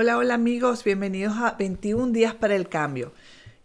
Hola, hola amigos, bienvenidos a 21 días para el cambio.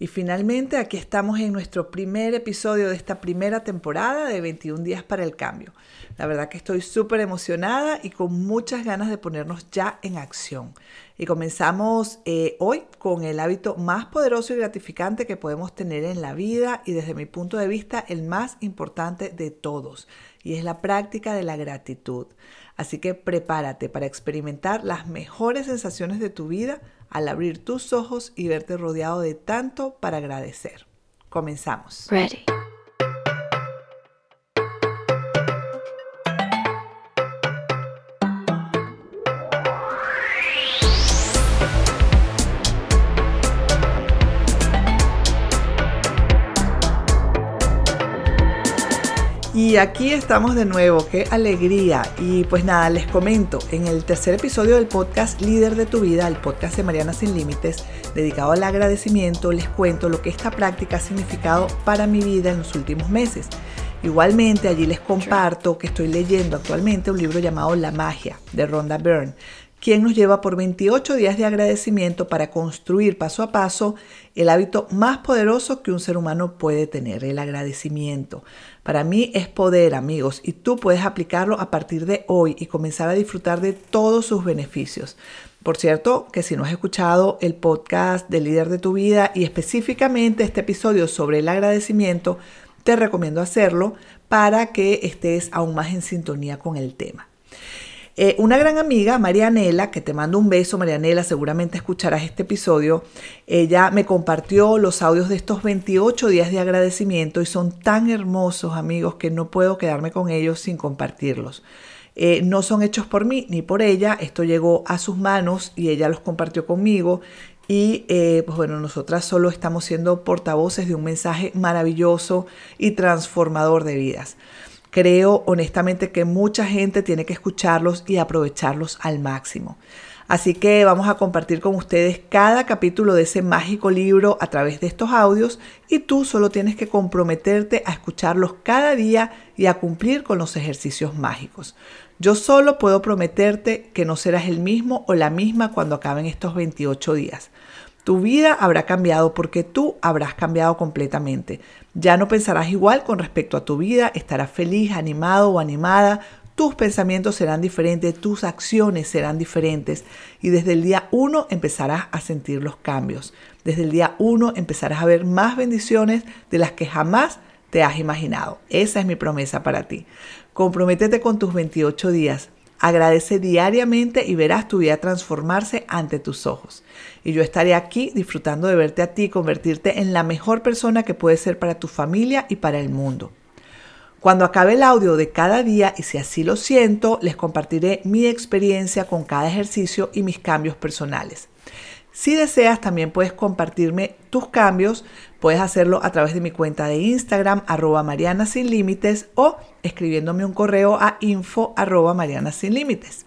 Y finalmente aquí estamos en nuestro primer episodio de esta primera temporada de 21 días para el cambio. La verdad que estoy súper emocionada y con muchas ganas de ponernos ya en acción. Y comenzamos eh, hoy con el hábito más poderoso y gratificante que podemos tener en la vida y desde mi punto de vista el más importante de todos. Y es la práctica de la gratitud. Así que prepárate para experimentar las mejores sensaciones de tu vida al abrir tus ojos y verte rodeado de tanto para agradecer. Comenzamos. Ready. Y aquí estamos de nuevo, qué alegría. Y pues nada, les comento, en el tercer episodio del podcast Líder de tu vida, el podcast de Mariana Sin Límites, dedicado al agradecimiento, les cuento lo que esta práctica ha significado para mi vida en los últimos meses. Igualmente allí les comparto que estoy leyendo actualmente un libro llamado La magia de Rhonda Byrne, quien nos lleva por 28 días de agradecimiento para construir paso a paso el hábito más poderoso que un ser humano puede tener, el agradecimiento. Para mí es poder, amigos, y tú puedes aplicarlo a partir de hoy y comenzar a disfrutar de todos sus beneficios. Por cierto, que si no has escuchado el podcast de líder de tu vida y específicamente este episodio sobre el agradecimiento, te recomiendo hacerlo para que estés aún más en sintonía con el tema. Eh, una gran amiga, Marianela, que te mando un beso, Marianela, seguramente escucharás este episodio, ella me compartió los audios de estos 28 días de agradecimiento y son tan hermosos, amigos, que no puedo quedarme con ellos sin compartirlos. Eh, no son hechos por mí ni por ella, esto llegó a sus manos y ella los compartió conmigo y eh, pues bueno, nosotras solo estamos siendo portavoces de un mensaje maravilloso y transformador de vidas. Creo honestamente que mucha gente tiene que escucharlos y aprovecharlos al máximo. Así que vamos a compartir con ustedes cada capítulo de ese mágico libro a través de estos audios y tú solo tienes que comprometerte a escucharlos cada día y a cumplir con los ejercicios mágicos. Yo solo puedo prometerte que no serás el mismo o la misma cuando acaben estos 28 días. Tu vida habrá cambiado porque tú habrás cambiado completamente. Ya no pensarás igual con respecto a tu vida, estarás feliz, animado o animada, tus pensamientos serán diferentes, tus acciones serán diferentes y desde el día uno empezarás a sentir los cambios. Desde el día uno empezarás a ver más bendiciones de las que jamás te has imaginado. Esa es mi promesa para ti. Comprométete con tus 28 días. Agradece diariamente y verás tu vida transformarse ante tus ojos. Y yo estaré aquí disfrutando de verte a ti, convertirte en la mejor persona que puedes ser para tu familia y para el mundo. Cuando acabe el audio de cada día y si así lo siento, les compartiré mi experiencia con cada ejercicio y mis cambios personales. Si deseas, también puedes compartirme tus cambios. Puedes hacerlo a través de mi cuenta de Instagram, arroba Mariana Sin Límites, o escribiéndome un correo a info arroba Mariana Sin Límites.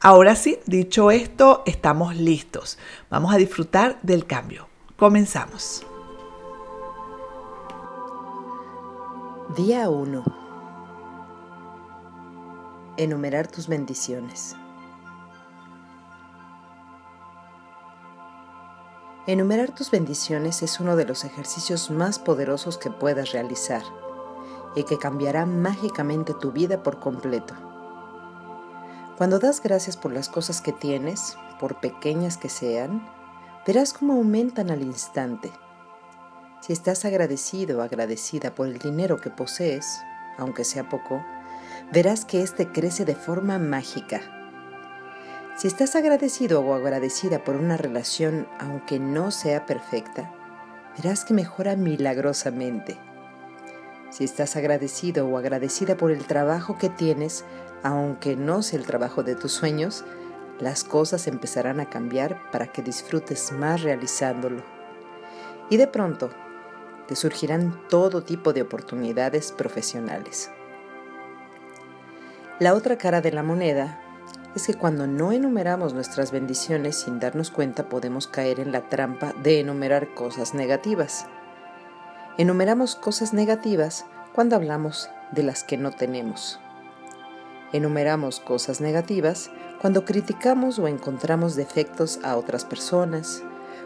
Ahora sí, dicho esto, estamos listos. Vamos a disfrutar del cambio. Comenzamos. Día 1. Enumerar tus bendiciones. Enumerar tus bendiciones es uno de los ejercicios más poderosos que puedas realizar y que cambiará mágicamente tu vida por completo. Cuando das gracias por las cosas que tienes, por pequeñas que sean, verás cómo aumentan al instante. Si estás agradecido o agradecida por el dinero que posees, aunque sea poco, verás que éste crece de forma mágica si estás agradecido o agradecida por una relación, aunque no sea perfecta, verás que mejora milagrosamente. Si estás agradecido o agradecida por el trabajo que tienes, aunque no sea el trabajo de tus sueños, las cosas empezarán a cambiar para que disfrutes más realizándolo. Y de pronto, te surgirán todo tipo de oportunidades profesionales. La otra cara de la moneda es que cuando no enumeramos nuestras bendiciones sin darnos cuenta podemos caer en la trampa de enumerar cosas negativas. Enumeramos cosas negativas cuando hablamos de las que no tenemos. Enumeramos cosas negativas cuando criticamos o encontramos defectos a otras personas,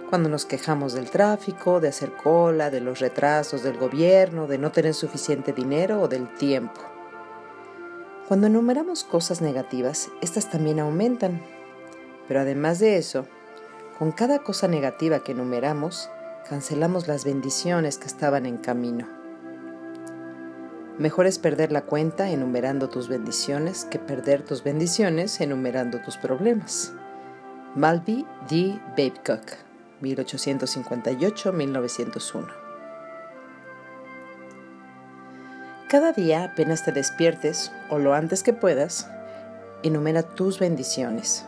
cuando nos quejamos del tráfico, de hacer cola, de los retrasos del gobierno, de no tener suficiente dinero o del tiempo. Cuando enumeramos cosas negativas, estas también aumentan. Pero además de eso, con cada cosa negativa que enumeramos, cancelamos las bendiciones que estaban en camino. Mejor es perder la cuenta enumerando tus bendiciones que perder tus bendiciones enumerando tus problemas. Malby D. Babcock, 1858-1901. Cada día, apenas te despiertes o lo antes que puedas, enumera tus bendiciones.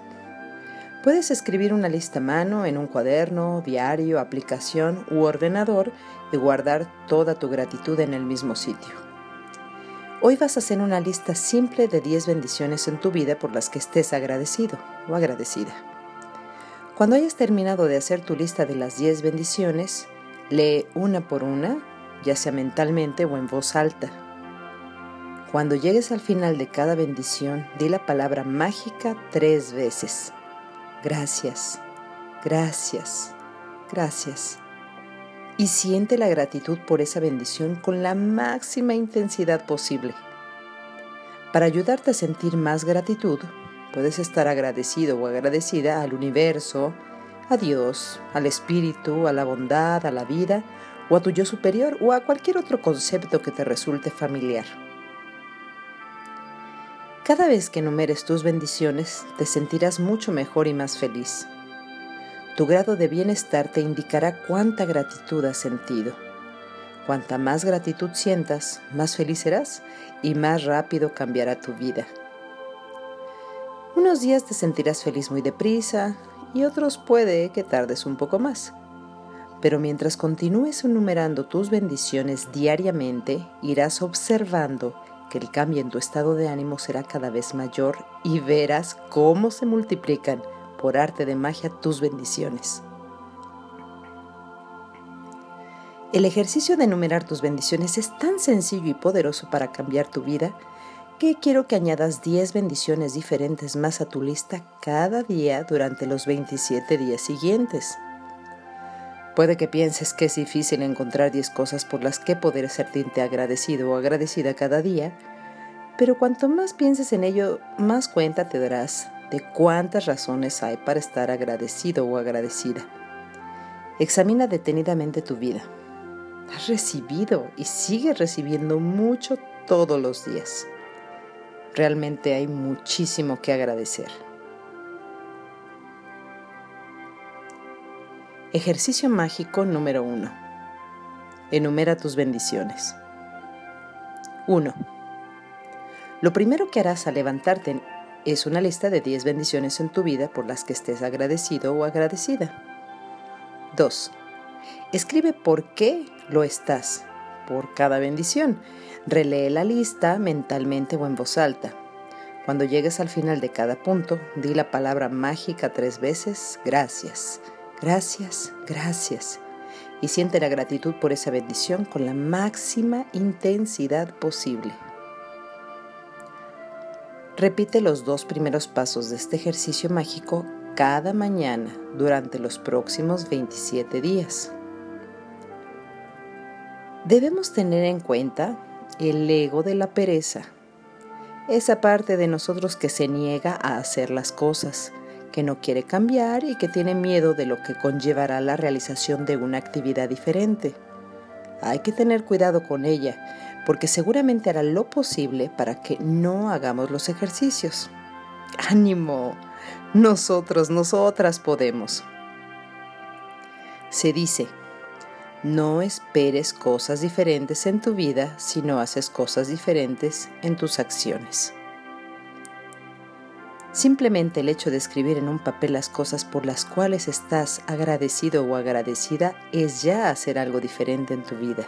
Puedes escribir una lista a mano en un cuaderno, diario, aplicación u ordenador y guardar toda tu gratitud en el mismo sitio. Hoy vas a hacer una lista simple de 10 bendiciones en tu vida por las que estés agradecido o agradecida. Cuando hayas terminado de hacer tu lista de las 10 bendiciones, lee una por una, ya sea mentalmente o en voz alta. Cuando llegues al final de cada bendición, di la palabra mágica tres veces. Gracias, gracias, gracias y siente la gratitud por esa bendición con la máxima intensidad posible. Para ayudarte a sentir más gratitud, puedes estar agradecido o agradecida al universo, a Dios, al espíritu, a la bondad, a la vida, o a tu yo superior o a cualquier otro concepto que te resulte familiar. Cada vez que enumeres tus bendiciones, te sentirás mucho mejor y más feliz. Tu grado de bienestar te indicará cuánta gratitud has sentido. Cuanta más gratitud sientas, más feliz serás y más rápido cambiará tu vida. Unos días te sentirás feliz muy deprisa y otros puede que tardes un poco más. Pero mientras continúes enumerando tus bendiciones diariamente, irás observando el cambio en tu estado de ánimo será cada vez mayor y verás cómo se multiplican por arte de magia tus bendiciones. El ejercicio de enumerar tus bendiciones es tan sencillo y poderoso para cambiar tu vida que quiero que añadas 10 bendiciones diferentes más a tu lista cada día durante los 27 días siguientes. Puede que pienses que es difícil encontrar 10 cosas por las que poder sentirte agradecido o agradecida cada día, pero cuanto más pienses en ello, más cuenta te darás de cuántas razones hay para estar agradecido o agradecida. Examina detenidamente tu vida. Has recibido y sigues recibiendo mucho todos los días. Realmente hay muchísimo que agradecer. Ejercicio mágico número 1. Enumera tus bendiciones. 1. Lo primero que harás al levantarte es una lista de 10 bendiciones en tu vida por las que estés agradecido o agradecida. 2. Escribe por qué lo estás por cada bendición. Relee la lista mentalmente o en voz alta. Cuando llegues al final de cada punto, di la palabra mágica tres veces, gracias, gracias, gracias. Y siente la gratitud por esa bendición con la máxima intensidad posible. Repite los dos primeros pasos de este ejercicio mágico cada mañana durante los próximos 27 días. Debemos tener en cuenta el ego de la pereza, esa parte de nosotros que se niega a hacer las cosas, que no quiere cambiar y que tiene miedo de lo que conllevará la realización de una actividad diferente. Hay que tener cuidado con ella, porque seguramente hará lo posible para que no hagamos los ejercicios. ¡Ánimo! Nosotros, nosotras podemos. Se dice, no esperes cosas diferentes en tu vida si no haces cosas diferentes en tus acciones. Simplemente el hecho de escribir en un papel las cosas por las cuales estás agradecido o agradecida es ya hacer algo diferente en tu vida.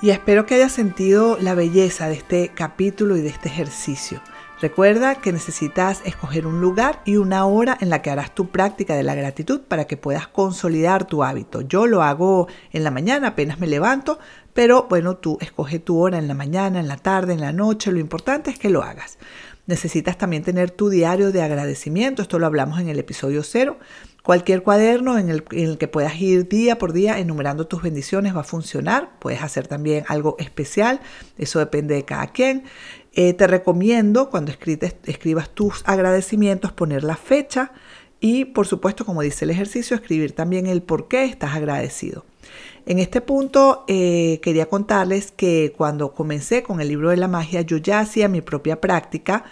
Y espero que hayas sentido la belleza de este capítulo y de este ejercicio. Recuerda que necesitas escoger un lugar y una hora en la que harás tu práctica de la gratitud para que puedas consolidar tu hábito. Yo lo hago en la mañana, apenas me levanto, pero bueno, tú escoge tu hora en la mañana, en la tarde, en la noche, lo importante es que lo hagas. Necesitas también tener tu diario de agradecimiento, esto lo hablamos en el episodio cero. Cualquier cuaderno en el, que puedas ir día por día enumerando tus bendiciones va a funcionar. Puedes hacer también algo especial, eso depende de cada quien. Eh, te recomiendo cuando escribas tus agradecimientos poner la fecha y por supuesto, como dice el ejercicio, escribir también el por qué estás agradecido. En este punto eh, quería contarles que cuando comencé con el libro de la magia, yo ya hacía mi propia práctica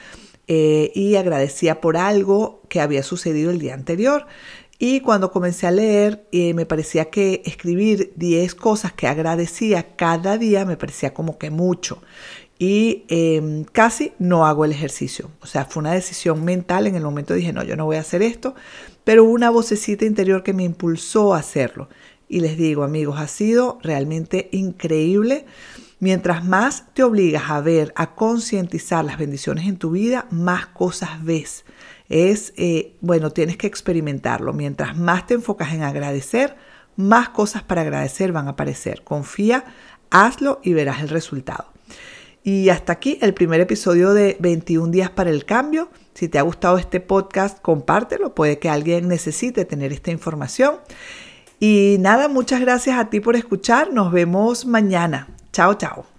eh, y agradecía por algo que había sucedido el día anterior. Y cuando comencé a leer, eh, me parecía que escribir 10 cosas que agradecía cada día me parecía como que mucho. Y em, casi no hago el ejercicio. O sea, fue una decisión mental. En el momento dije, no, yo no voy a hacer esto. Pero una vocecita interior que me impulsó a hacerlo. Y les digo, amigos, ha sido realmente increíble. Mientras más te obligas a ver, a concientizar las bendiciones en tu vida, más cosas ves. Es, eh, bueno, tienes que experimentarlo. Mientras más te enfocas en agradecer, más cosas para agradecer van a aparecer. Confía, hazlo y verás el resultado. Y hasta aquí el primer episodio de 21 días para el cambio. Si te ha gustado este podcast, compártelo. Puede que alguien necesite tener esta información. Y nada, muchas gracias a ti por escuchar. Nos vemos mañana. Chao, chao.